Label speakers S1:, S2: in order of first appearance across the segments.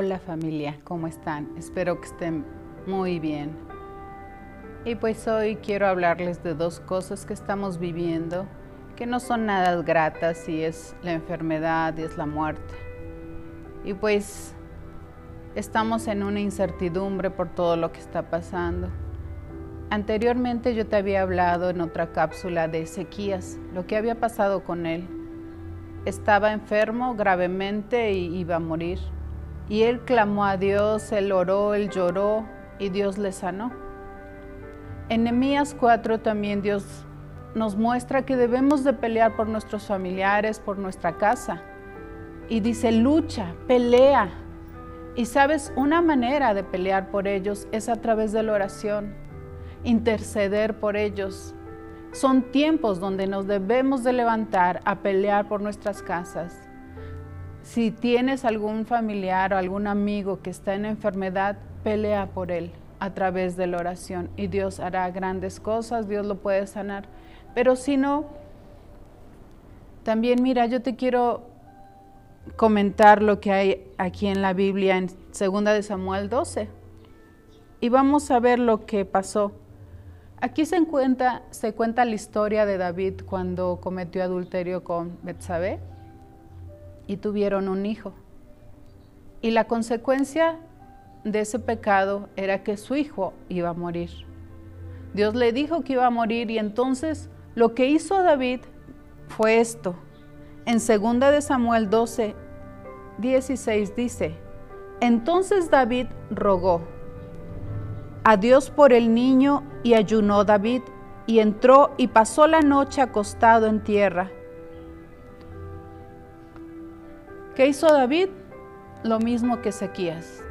S1: Hola familia, ¿cómo están? Espero que estén muy bien. Y pues hoy quiero hablarles de dos cosas que estamos viviendo que no son nada gratas y es la enfermedad y es la muerte. Y pues estamos en una incertidumbre por todo lo que está pasando. Anteriormente yo te había hablado en otra cápsula de Ezequías, lo que había pasado con él. Estaba enfermo gravemente y iba a morir. Y él clamó a Dios, él oró, él lloró y Dios le sanó. En Nehemías 4 también Dios nos muestra que debemos de pelear por nuestros familiares, por nuestra casa. Y dice, lucha, pelea. Y sabes, una manera de pelear por ellos es a través de la oración, interceder por ellos. Son tiempos donde nos debemos de levantar a pelear por nuestras casas si tienes algún familiar o algún amigo que está en enfermedad, pelea por él a través de la oración y Dios hará grandes cosas, Dios lo puede sanar. Pero si no, también mira, yo te quiero comentar lo que hay aquí en la Biblia en 2 de Samuel 12. Y vamos a ver lo que pasó. Aquí se cuenta, se cuenta la historia de David cuando cometió adulterio con Betsabé y tuvieron un hijo. Y la consecuencia de ese pecado era que su hijo iba a morir. Dios le dijo que iba a morir y entonces lo que hizo David fue esto. En 2 de Samuel 12, 16 dice, entonces David rogó a Dios por el niño y ayunó David y entró y pasó la noche acostado en tierra ¿Qué hizo David? Lo mismo que Ezequías.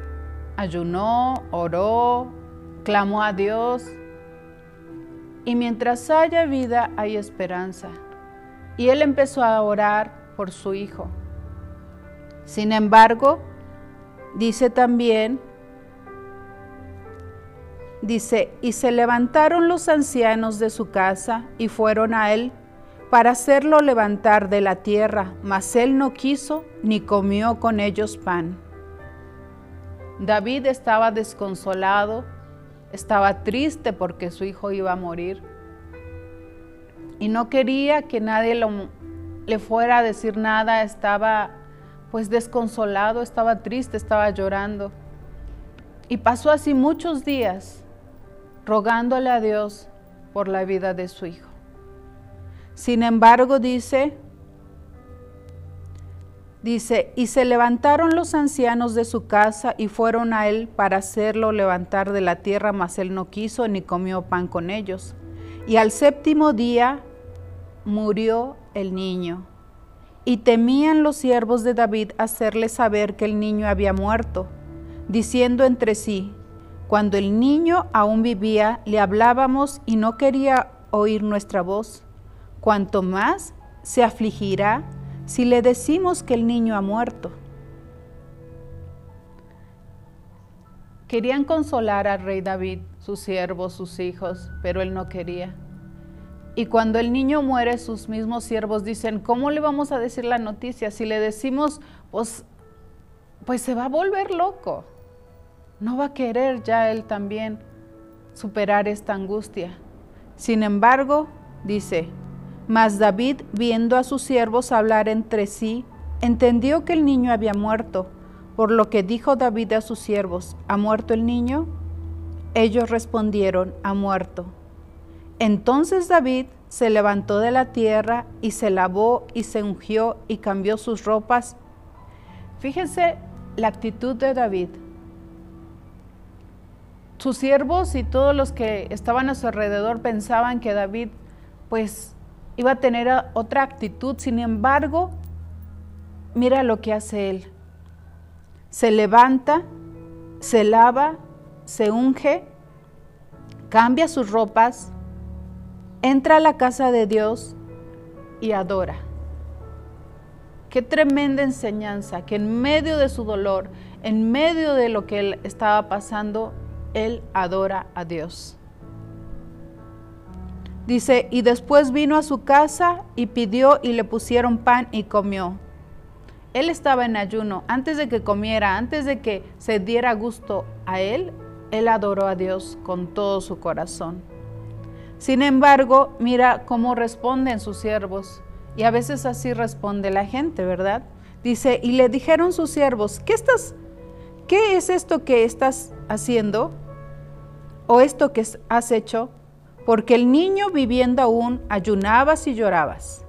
S1: Ayunó, oró, clamó a Dios. Y mientras haya vida, hay esperanza. Y él empezó a orar por su hijo. Sin embargo, dice también, dice, y se levantaron los ancianos de su casa y fueron a él para hacerlo levantar de la tierra, mas él no quiso ni comió con ellos pan. David estaba desconsolado, estaba triste porque su hijo iba a morir y no quería que nadie le fuera a decir nada, estaba pues desconsolado, estaba triste, estaba llorando. Y pasó así muchos días rogándole a Dios por la vida de su hijo. Sin embargo, dice, dice, y se levantaron los ancianos de su casa y fueron a él para hacerlo levantar de la tierra, mas él no quiso ni comió pan con ellos. Y al séptimo día murió el niño. Y temían los siervos de David hacerle saber que el niño había muerto, diciendo entre sí, cuando el niño aún vivía, le hablábamos y no quería oír nuestra voz cuanto más se afligirá si le decimos que el niño ha muerto. Querían consolar al rey David, sus siervos, sus hijos, pero él no quería. Y cuando el niño muere, sus mismos siervos dicen, ¿cómo le vamos a decir la noticia? Si le decimos, pues, pues se va a volver loco. No va a querer ya él también superar esta angustia. Sin embargo, dice, mas David, viendo a sus siervos hablar entre sí, entendió que el niño había muerto, por lo que dijo David a sus siervos, ¿ha muerto el niño? Ellos respondieron, ha muerto. Entonces David se levantó de la tierra y se lavó y se ungió y cambió sus ropas. Fíjense la actitud de David. Sus siervos y todos los que estaban a su alrededor pensaban que David pues iba a tener otra actitud. Sin embargo, mira lo que hace él. Se levanta, se lava, se unge, cambia sus ropas, entra a la casa de Dios y adora. Qué tremenda enseñanza que en medio de su dolor, en medio de lo que él estaba pasando, él adora a Dios. Dice, y después vino a su casa y pidió y le pusieron pan y comió. él estaba en ayuno, antes de que comiera, antes de que se diera gusto a él, él adoró a Dios con todo su corazón. Sin embargo, mira cómo responden sus siervos. Y a veces así responde la gente, ¿verdad? Dice, y le dijeron sus siervos, ¿qué estás? ¿Qué es esto que estás haciendo? ¿O esto que has hecho? Porque el niño viviendo aún ayunabas y llorabas.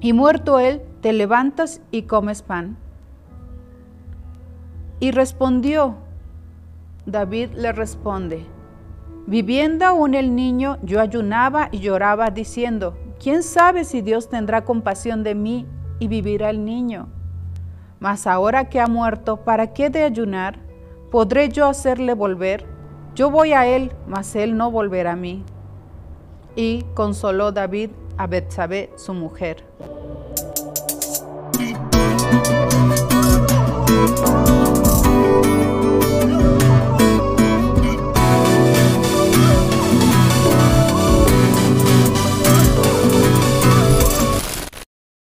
S1: Y muerto él, te levantas y comes pan. Y respondió, David le responde, viviendo aún el niño, yo ayunaba y lloraba diciendo, ¿quién sabe si Dios tendrá compasión de mí y vivirá el niño? Mas ahora que ha muerto, ¿para qué de ayunar? ¿Podré yo hacerle volver? Yo voy a él, mas él no volverá a mí. Y consoló David a Betsabé, su mujer.